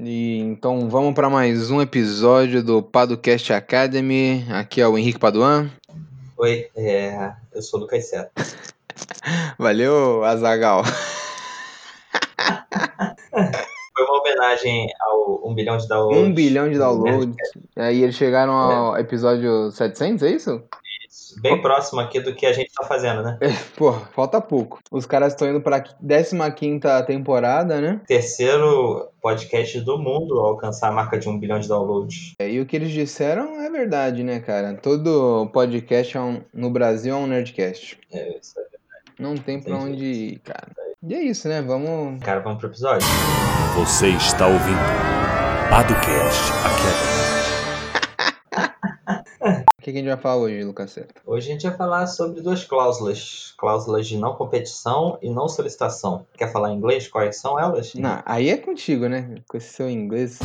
E então vamos para mais um episódio do Padocast Academy. Aqui é o Henrique Paduan. Oi, é, eu sou o Lucas Seta. Valeu, Azagal. Foi uma homenagem ao 1 bilhão de downloads. Um bilhão de downloads. Aí eles chegaram ao episódio 700, é isso? Bem próximo aqui do que a gente tá fazendo, né? Pô, falta pouco. Os caras estão indo pra 15 temporada, né? Terceiro podcast do mundo a alcançar a marca de 1 bilhão de downloads. É, E o que eles disseram é verdade, né, cara? Todo podcast é um- no Brasil é um Nerdcast. É isso aí. Não tem pra Entendi. onde ir, cara. E é isso, né? Vamos. Cara, vamos pro episódio? Você está ouvindo Padocast Academy. O que a gente vai falar hoje, Lucas Seta? Hoje a gente vai falar sobre duas cláusulas. Cláusulas de não competição e não solicitação. Quer falar em inglês? Quais são elas? Não, aí é contigo, né? Com esse seu inglês.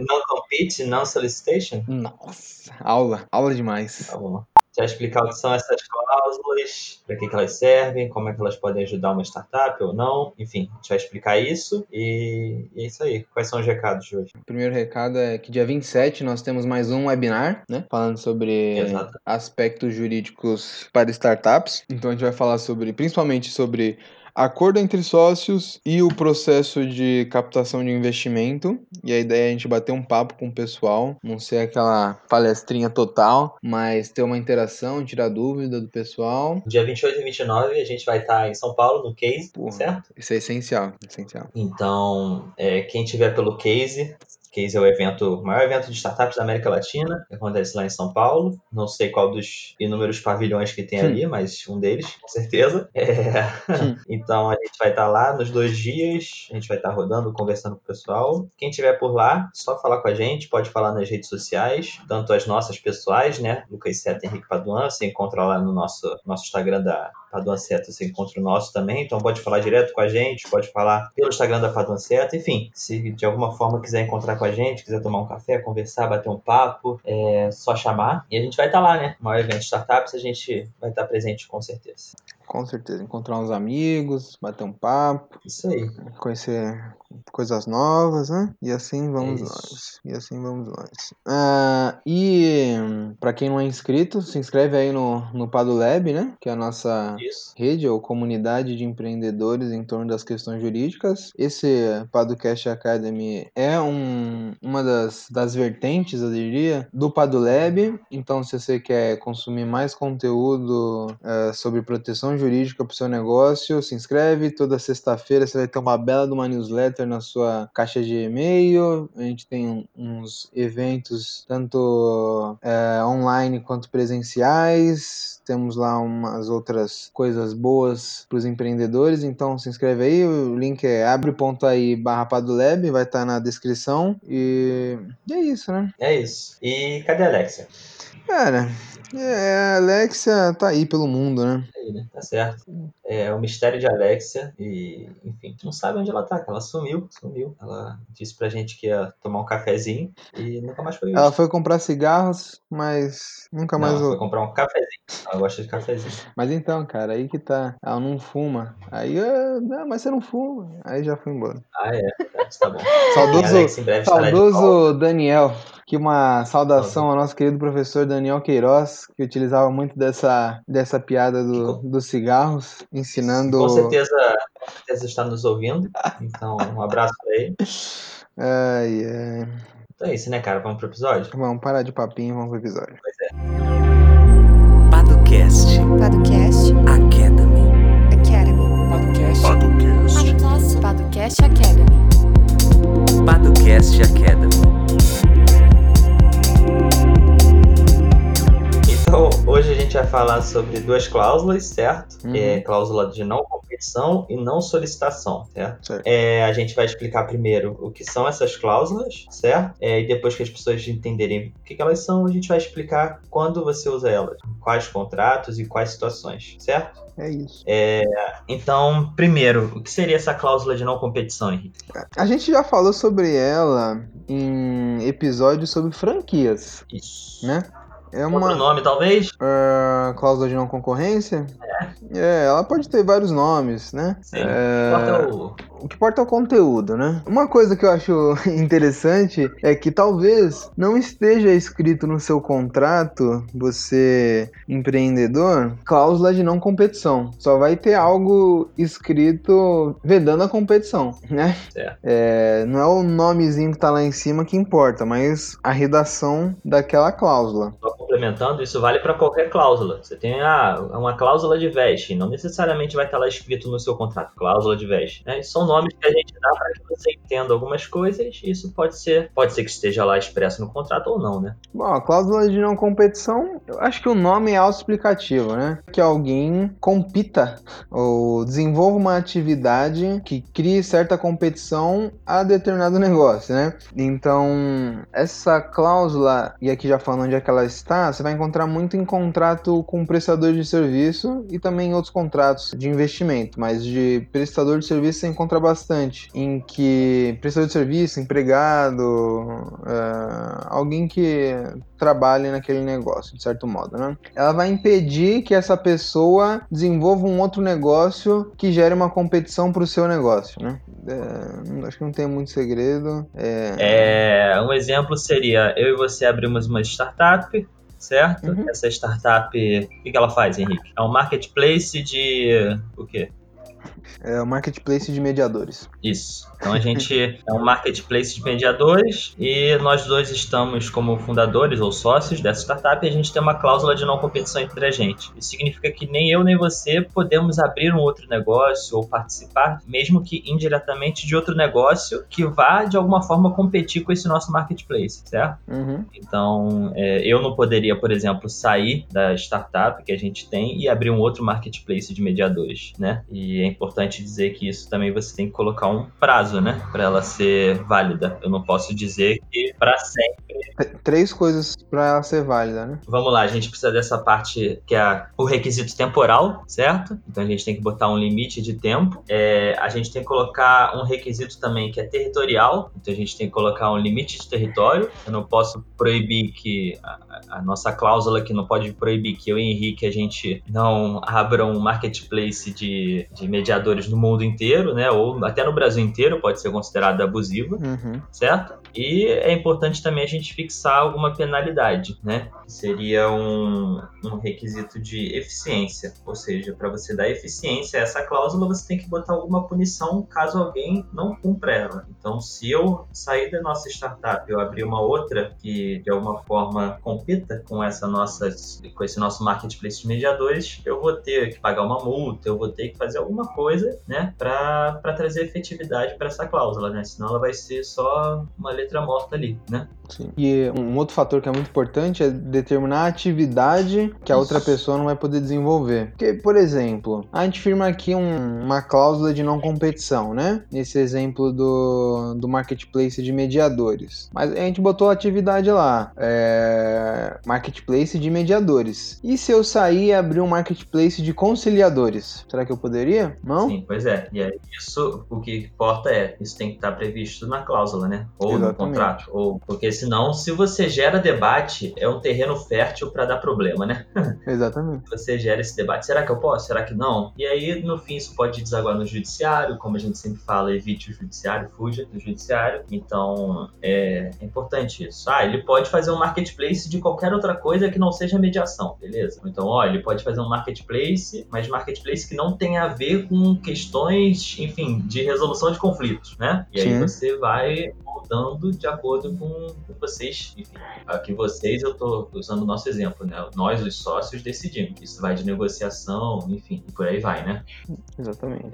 Não compete, não solicitation? Nossa, aula. Aula demais. Tá bom. Já explicar o que são essas cláusulas, para que, que elas servem, como é que elas podem ajudar uma startup ou não. Enfim, a gente vai explicar isso e, e é isso aí. Quais são os recados de hoje? O primeiro recado é que dia 27 nós temos mais um webinar, né? Falando sobre Exato. aspectos jurídicos para startups. Então a gente vai falar sobre, principalmente sobre acordo entre sócios e o processo de captação de investimento. E a ideia é a gente bater um papo com o pessoal, não ser aquela palestrinha total, mas ter uma interação, tirar dúvida do pessoal. Dia 28 e 29 a gente vai estar em São Paulo, no Case, Porra. certo? Isso é essencial, essencial. Então, é, quem tiver pelo Case, Case é o evento, o maior evento de startups da América Latina, que acontece lá em São Paulo. Não sei qual dos inúmeros pavilhões que tem Hum. ali, mas um deles, com certeza. É. Então a gente vai estar lá nos dois dias, a gente vai estar rodando, conversando com o pessoal. Quem tiver por lá, só falar com a gente, pode falar nas redes sociais, tanto as nossas pessoais, né? Lucas Seta e Henrique Paduan, você encontra lá no nosso, nosso Instagram da Paduan Seta, você encontra o nosso também, então pode falar direto com a gente, pode falar pelo Instagram da Paduan Seta, enfim, se de alguma forma quiser encontrar com a gente, quiser tomar um café, conversar, bater um papo, é só chamar e a gente vai estar lá, né? O maior evento de startups, a gente vai estar presente com certeza. Com certeza, encontrar uns amigos, bater um papo. Isso aí. conhecer coisas novas, né? E assim vamos Isso. nós. E assim vamos nós. Ah, e para quem não é inscrito, se inscreve aí no, no PadoLab, né? Que é a nossa Isso. rede ou comunidade de empreendedores em torno das questões jurídicas. Esse Padocast Academy é um, uma das, das vertentes, eu diria, do PadoLab. Então, se você quer consumir mais conteúdo eh, sobre proteção jurídica para o seu negócio, se inscreve. Toda sexta-feira você vai ter uma bela de uma newsletter na sua caixa de e-mail. A gente tem uns eventos tanto eh, online quanto presenciais. Temos lá umas outras coisas boas para os empreendedores, então se inscreve aí, o link é abre.ai barra Padolab, vai estar na descrição e é isso, né? É isso. E cadê a Alexia? Cara, é, a Alexia tá aí pelo mundo, né? Aí, né? Tá certo. É o mistério de Alexia e, enfim, tu não sabe onde ela tá, ela sumiu, sumiu. Ela disse pra gente que ia tomar um cafezinho e nunca mais foi Ela vista. foi comprar cigarros, mas nunca mais... Não, foi comprar um cafezinho. Ela gosta de cafezinho. Mas então, cara, aí que tá. Ela não fuma. Aí, eu, não, mas você não fuma. Aí já foi embora. Ah, é. Tá bom. Saudoso, Alex. Saudoso Daniel, que uma saudação ao nosso querido professor Daniel Queiroz, que utilizava muito dessa, dessa piada do, dos cigarros, ensinando. Com certeza, com certeza está nos ouvindo. Então, um abraço pra ele. Ai, ai. Então é isso, né, cara? Vamos pro episódio? Vamos parar de papinho, vamos pro episódio. Padocast falar sobre duas cláusulas, certo? Uhum. É cláusula de não competição e não solicitação, certo? Certo. É, a gente vai explicar primeiro o que são essas cláusulas, certo? É, e depois que as pessoas entenderem o que, que elas são, a gente vai explicar quando você usa elas, quais contratos e quais situações, certo? É isso. Então, primeiro, o que seria essa cláusula de não competição, Henrique? A gente já falou sobre ela em episódios sobre franquias, Isso. né? É Outro uma nome, talvez? ah, cláusula de não concorrência? É. ela pode ter vários nomes, né? Sim. É, o... O que importa é o conteúdo, né? Uma coisa que eu acho interessante é que talvez não esteja escrito no seu contrato, você empreendedor, cláusula de não competição. Só vai ter algo escrito vedando a competição, né? Certo. É, não é o nomezinho que tá lá em cima que importa, mas a redação daquela cláusula. Só isso vale para qualquer cláusula. Você tem ah, uma cláusula de veste, não necessariamente vai estar lá escrito no seu contrato, cláusula de veste. Né? São nomes que a gente dá para que você entenda algumas coisas. Isso pode ser, pode ser que esteja lá expresso no contrato ou não, né? Bom, a cláusula de não competição, eu acho que o nome é autoexplicativo, né? Que alguém compita ou desenvolva uma atividade que crie certa competição a determinado negócio, né? Então, essa cláusula, e aqui já falando onde é que ela está, você vai encontrar muito em contrato com prestador de serviço e também em outros contratos de investimento, mas de prestador de serviço você encontra bastante, em que prestador de serviço, empregado, é, alguém que trabalhe naquele negócio, de certo modo, né? Ela vai impedir que essa pessoa desenvolva um outro negócio que gere uma competição para o seu negócio, né? É, acho que não tem muito segredo. É, É, um exemplo seria eu e você abrimos uma startup, certo? Uhum. Essa startup, o que, que ela faz, Henrique? É um marketplace de o quê? é o marketplace de mediadores. Isso. Então a gente é um marketplace de mediadores e nós dois estamos como fundadores ou sócios dessa startup e a gente tem uma cláusula de não competição entre a gente. Isso significa que nem eu nem você podemos abrir um outro negócio ou participar, mesmo que indiretamente, de outro negócio que vá de alguma forma competir com esse nosso marketplace, certo? Uhum. Então, é, eu não poderia, por exemplo, sair da startup que a gente tem e abrir um outro marketplace de mediadores, né? E é importante dizer que isso também você tem que colocar um prazo, né, para ela ser válida. Eu não posso dizer que para sempre. T- Três coisas para ela ser válida, né? Vamos lá, a gente precisa dessa parte que é o requisito temporal, certo? Então a gente tem que botar um limite de tempo. É, a gente tem que colocar um requisito também que é territorial. Então a gente tem que colocar um limite de território. Eu não posso proibir que a, a nossa cláusula que não pode proibir que eu e Henrique a gente não abra um marketplace de, de mediadores no mundo inteiro, né? Ou até no Brasil inteiro pode ser considerada abusiva Uhum. certo? E é importante também a gente fixar alguma penalidade, né? Seria um, um requisito de eficiência, ou seja, para você dar eficiência a essa cláusula, você tem que botar alguma punição caso alguém não cumpra ela. Então, se eu sair da nossa startup eu abrir uma outra que de alguma forma compita com essa nossa, com esse nosso marketplace de mediadores, eu vou ter que pagar uma multa, eu vou ter que fazer alguma coisa, né, para trazer efetividade para essa cláusula, né? Senão ela vai ser só uma letra morta ali, né? Sim. E um outro fator que é muito importante é determinar a atividade que a outra pessoa não vai poder desenvolver. Porque, por exemplo, a gente firma aqui um- uma cláusula de não competição, né? Nesse exemplo do, do marketplace de mediadores. Mas a gente botou a atividade lá, é, marketplace de mediadores. E se eu sair e abrir um marketplace de conciliadores? Será que eu poderia? Não? Sim, pois é. E aí, isso, o que importa é, isso tem que estar previsto na cláusula, né? Ou no Exatamente. contrato. Ou, porque senão, se você gera debate, é um terreno fértil para dar problema, né? Exatamente. você gera esse debate. Será que eu posso? Será que não? E aí, no fim, isso pode desaguar no judiciário, como a gente sempre fala, evite o judiciário, fuja do judiciário. Então, é, é importante isso. Ah, ele pode fazer um marketplace de qualquer outra coisa que não seja mediação, beleza? Então, ó, ele pode fazer um marketplace, mas marketplace que não tenha a ver com questões, enfim, de resolução de conflitos, né? E aí Sim. você vai de acordo com, com vocês, enfim, aqui vocês, eu tô usando o nosso exemplo, né? Nós, os sócios, decidimos. Isso vai de negociação, enfim, e por aí vai, né? Exatamente.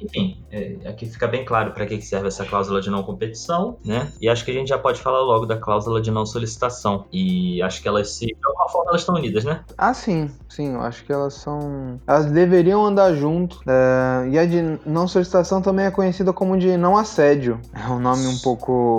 Enfim, é, aqui fica bem claro para que que serve essa cláusula de não competição, né? E acho que a gente já pode falar logo da cláusula de não solicitação. E acho que elas se. De alguma forma elas estão unidas, né? Ah, sim, sim, eu acho que elas são. Elas deveriam andar junto. É, E a de não solicitação também é conhecida como de não assédio. É um nome um pouco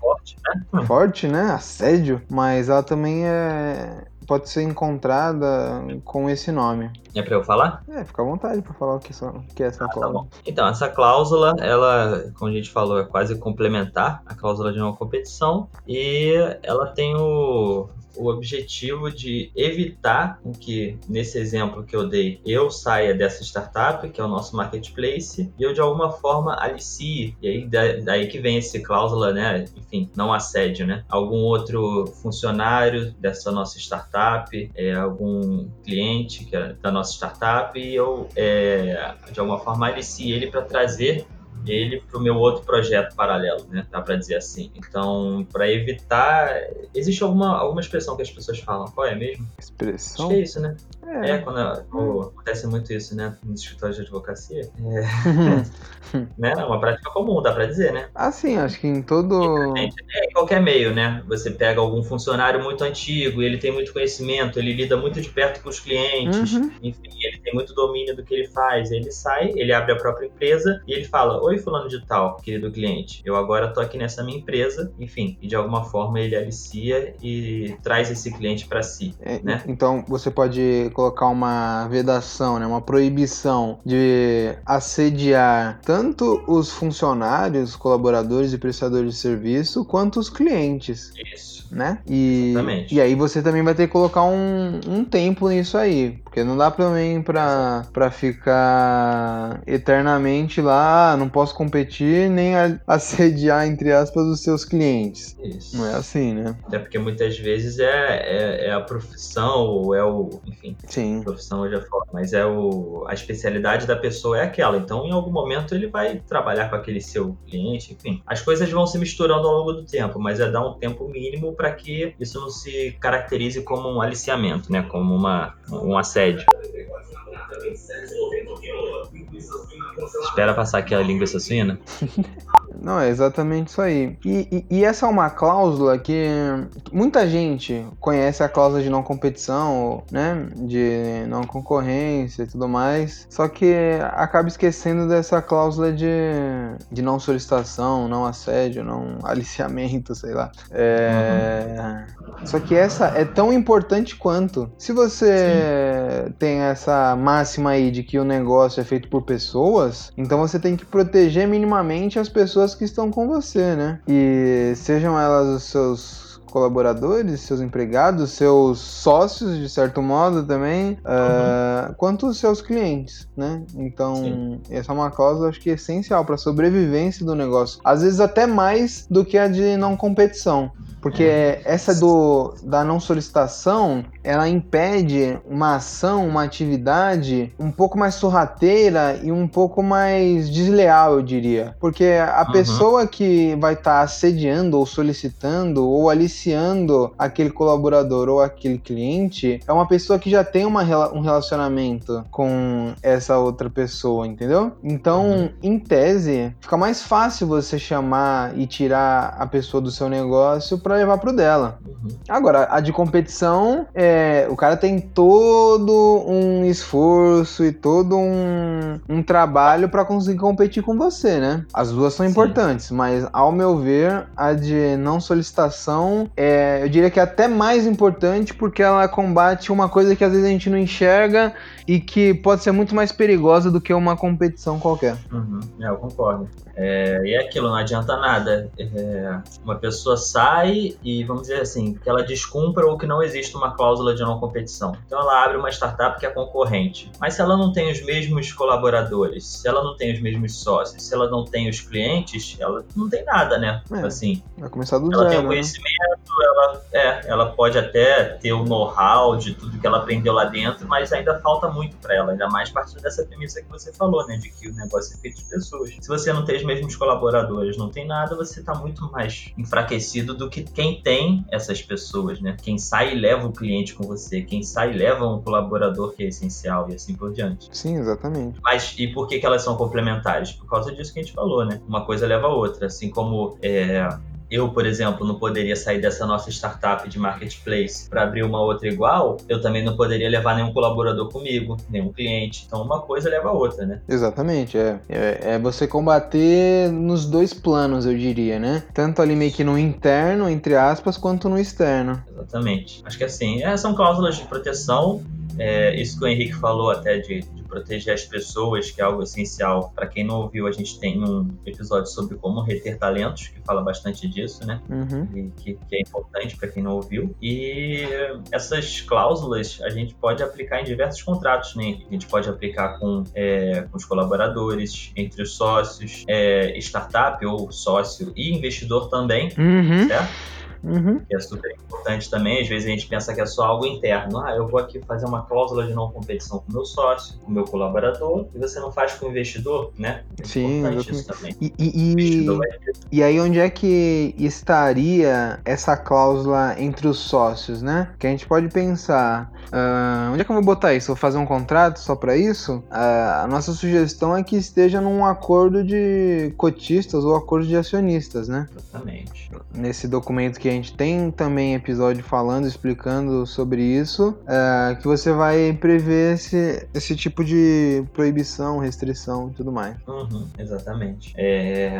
Forte, né? forte, né? Assédio. Mas ela também é. Pode ser encontrada com esse nome. É pra eu falar? É, fica à vontade pra falar o que, o que é essa Tá cláusula. bom. Então, essa cláusula, ela, como a gente falou, é quase complementar a cláusula de não competição e ela tem o, o objetivo de evitar que, nesse exemplo que eu dei, eu saia dessa startup, que é o nosso marketplace, e eu de alguma forma alicie. E aí daí que vem esse cláusula, né? Enfim, não assédio, né? Algum outro funcionário dessa nossa startup, é, algum cliente é da nossa startup, e eu é, de alguma forma alicie ele para trazer ele para o meu outro projeto paralelo, né? Dá para dizer assim. Então, para evitar, existe alguma alguma expressão que as pessoas falam. Qual é mesmo? Expressão? Acho que é isso, né? É. É, quando, quando acontece muito isso, né? Nos escritórios de advocacia. É, né? É uma prática comum, dá para dizer, né? Assim, acho que em todo. É, em qualquer meio, né? Você pega algum funcionário muito antigo, ele tem muito conhecimento, ele lida muito de perto com os clientes, Uhum. enfim, ele tem muito domínio do que ele faz. Ele sai, ele abre a própria empresa e ele fala: Oi, fulano de tal, querido cliente, eu agora tô aqui nessa minha empresa, enfim, e de alguma forma ele alicia e traz esse cliente para si. É, né? Então você pode colocar uma vedação, né, uma proibição de assediar tanto os funcionários, colaboradores e prestadores de serviço, quanto os clientes, Isso. né? E, Exatamente. e aí você também vai ter que colocar um, um tempo nisso aí, porque não dá também pra, pra ficar eternamente lá, ah, não posso competir nem assediar, entre aspas, os seus clientes. Isso. Não é assim, né? Até porque muitas vezes é, é, é a profissão, ou é o. Enfim, Sim. profissão hoje é foda, mas é o, a especialidade da pessoa é aquela. Então, em algum momento, ele vai trabalhar com aquele seu cliente, enfim. As coisas vão se misturando ao longo do tempo, mas é dar um tempo mínimo para que isso não se caracterize como um aliciamento, né? Como uma, um assédio. Espera passar aqui a linguiça suína. Não, é exatamente isso aí. E, e- e essa é uma cláusula que muita gente conhece a cláusula de não competição, né? De não concorrência e tudo mais. Só que acaba esquecendo dessa cláusula de, de não solicitação, não assédio, não aliciamento, sei lá. É... Só que essa é tão importante quanto. Se você tem essa máxima aí de que o negócio é feito por pessoas, então você tem que proteger minimamente as pessoas que estão com você, né? E sejam elas os seus colaboradores, seus empregados, seus sócios, de certo modo também, ah, quanto os seus clientes, né? Então, Sim. essa é uma cláusula, acho que sobrevivência para a sobrevivência do negócio. Às vezes até mais do que a de não competição. Porque essa do, da não solicitação, ela impede uma ação, uma atividade um pouco mais sorrateira e um pouco mais desleal, eu diria. Porque a Uhum. pessoa que vai estar assediando ou solicitando ou aliciando aquele colaborador ou aquele cliente é uma pessoa que já tem uma, um relacionamento com essa outra pessoa, entendeu? Então, Uhum. em tese, fica mais fácil você chamar e tirar a pessoa do seu negócio para levar pro dela. Uhum. Agora, a de competição, é, o cara tem todo um esforço e todo um, um trabalho para conseguir competir com você, né? As duas são Sim. importantes, mas ao meu ver, a de não solicitação é, eu diria que é até mais importante porque ela combate uma coisa que às vezes a gente não enxerga e que pode ser muito mais perigosa do que uma competição qualquer. Uhum, é, eu concordo. É, e é aquilo, não adianta nada. É, uma pessoa sai e, vamos dizer assim, que ela descumpra ou que não existe uma cláusula de não competição. Então ela abre uma startup que é concorrente. Mas se ela não tem os mesmos colaboradores, se ela não tem os mesmos sócios, se ela não tem os clientes, ela não tem nada, né? É. Assim, Vai começar do ela tem zero. o né? conhecimento, ela, é, ela pode até ter o know-how de tudo que ela aprendeu lá dentro, mas ainda falta muito para ela, ainda mais partindo dessa premissa que você falou, né, de que o negócio é feito de pessoas. Se você não tem os mesmos colaboradores, não tem nada, você tá muito mais enfraquecido do que quem tem essas pessoas, né? Quem sai e leva o cliente com você, quem sai e leva um colaborador que é essencial e assim por diante. Sim, exatamente. Mas e por que, que elas são complementares? Por causa disso que a gente falou, né? Uma coisa leva a outra. Assim como é, eu, por exemplo, não poderia sair dessa nossa startup de marketplace para abrir uma outra igual, eu também não poderia levar nenhum colaborador comigo, nenhum cliente. Então uma coisa leva a outra, né? Exatamente, é. é. é você combater nos dois planos, eu diria, né? Tanto ali meio que no interno, entre aspas, quanto no externo. Exatamente. Acho que assim, é, são cláusulas de proteção. É, isso que o Henrique falou até de, de proteger as pessoas, que é algo essencial. Para quem não ouviu, a gente tem um episódio sobre como reter talentos, que fala bastante disso, né? Uhum. E que, que é importante para quem não ouviu. E essas cláusulas a gente pode aplicar em diversos contratos, né? A gente pode aplicar com, é, com os colaboradores, entre os sócios, é, startup ou sócio e investidor também, Uhum. certo? Uhum. que é super importante também. Às vezes a gente pensa que é só algo interno. Ah, eu vou aqui fazer uma cláusula de não competição com o meu sócio, com o meu colaborador, e você não faz com o investidor, né? É Sim, isso também. E, e, e, e aí, onde é que estaria essa cláusula entre os sócios, né? Que a gente pode pensar, ah, onde é que eu vou botar isso? Vou fazer um contrato só para isso? Ah, a nossa sugestão é que esteja num acordo de cotistas ou acordo de acionistas, né? Exatamente. Nesse documento que a gente tem também episódio falando, explicando sobre isso, ah, que você vai prever esse, esse tipo de proibição, restrição e tudo mais. Uhum, exatamente. É,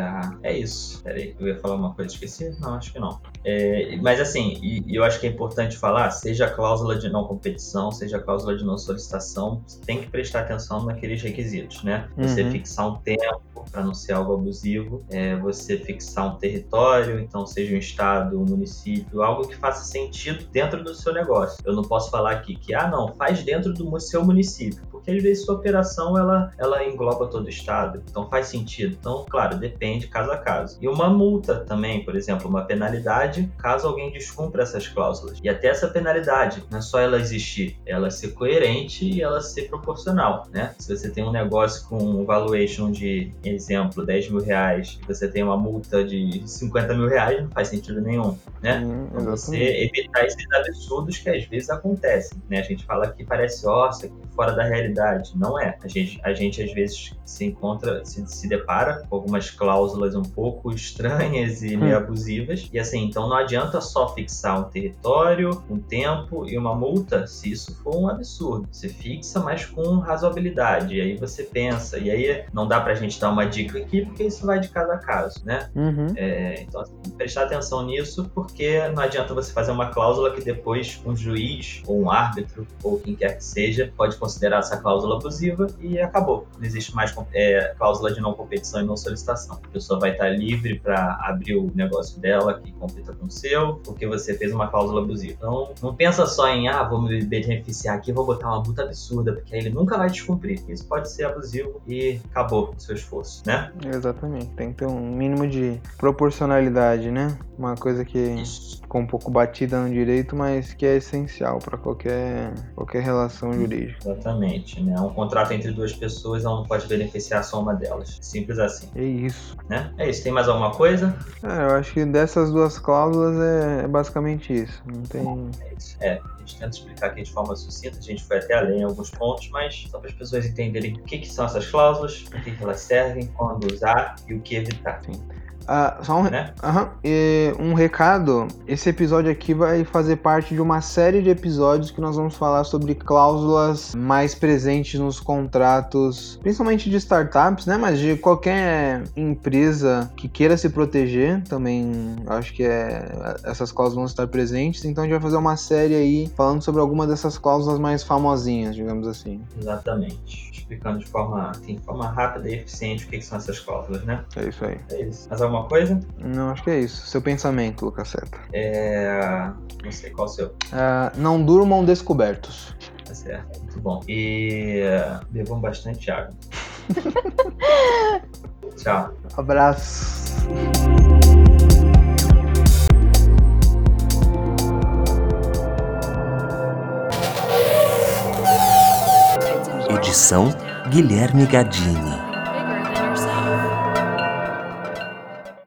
é isso. Peraí, eu ia falar uma coisa, esqueci? Não, acho que não. É, mas assim, e, eu acho que é importante falar, seja a cláusula de não competição, seja a cláusula de não solicitação, você tem que prestar atenção naqueles requisitos, né? Você Uhum. fixar um tempo para não ser algo abusivo, é, você fixar um território, então seja um estado, um município, algo que faça sentido dentro do seu negócio. Eu não posso falar aqui que, ah, não, faz dentro do seu município, porque às vezes sua operação ela, ela engloba todo o estado, então faz sentido. Então, claro, depende caso a caso. E uma multa também, por exemplo, uma penalidade caso alguém descumpra essas cláusulas. E até essa penalidade, não é só ela existir, ela ser coerente e ela ser proporcional, né? Se você tem um negócio com um valuation de, exemplo, 10 mil reais, e você tem uma multa de 50 mil reais, não faz sentido nenhum, né? Sim, Pra você evitar esses absurdos que às vezes acontecem, né? A gente fala que parece, nossa, que fora da realidade. Não é. A gente, a gente às vezes se encontra, se, se depara com algumas cláusulas um pouco estranhas e meio Hum. abusivas. E assim, então não adianta só fixar um território, um tempo e uma multa se isso for um absurdo. Você fixa, mas com razoabilidade. E aí você pensa. E aí não dá pra gente dar uma dica aqui, porque isso vai de caso a caso, né? Uhum. É, então, assim, prestar atenção nisso, porque não adianta você fazer uma cláusula que depois um juiz, ou um árbitro, ou quem quer que seja, pode considerar essa cláusula abusiva e acabou. Não existe mais é, cláusula de não competição e não solicitação. A pessoa vai estar livre para abrir o negócio dela, que compita com o seu, porque você fez uma cláusula abusiva. Então, não pensa só em, ah, vou me beneficiar aqui, vou botar uma multa absurda, porque aí ele nunca vai descumprir. Isso pode ser abusivo e acabou o seu esforço, né? Exatamente. Tem que ter um mínimo de proporcionalidade, né? Uma coisa que Isso. ficou um pouco batida no direito, mas que é essencial para qualquer, qualquer relação jurídica. Exatamente, né? Um contrato entre duas pessoas não pode beneficiar só uma delas. Simples assim, É isso. né? É isso. Tem mais alguma coisa? É, eu acho que dessas duas cláusulas é, é basicamente isso. Não tem. É isso. É, a gente tenta explicar aqui de forma sucinta, a gente foi até além em alguns pontos, mas só para as pessoas entenderem o que, que são essas cláusulas, o que, que elas servem, quando usar e o que evitar, Ah, só um, né? Aham. E um recado: esse episódio aqui vai fazer parte de uma série de episódios que nós vamos falar sobre cláusulas mais presentes nos contratos, principalmente de startups, né? Mas de qualquer empresa que queira se proteger, também acho que é, essas cláusulas vão estar presentes. Então a gente vai fazer uma série aí falando sobre alguma dessas cláusulas mais famosinhas, digamos assim. Exatamente. Explicando de forma, assim, de forma rápida e eficiente o que, que são essas cláusulas, né? É isso aí. É isso. Mais alguma coisa? Não, acho que é isso. Seu pensamento, Lucas Seta. É... Não sei qual o seu. Ah, não durmam descobertos. Tá certo. Muito bom. E uh, bebam bastante água. Tchau. Abraço. Edição Guilherme Gadini.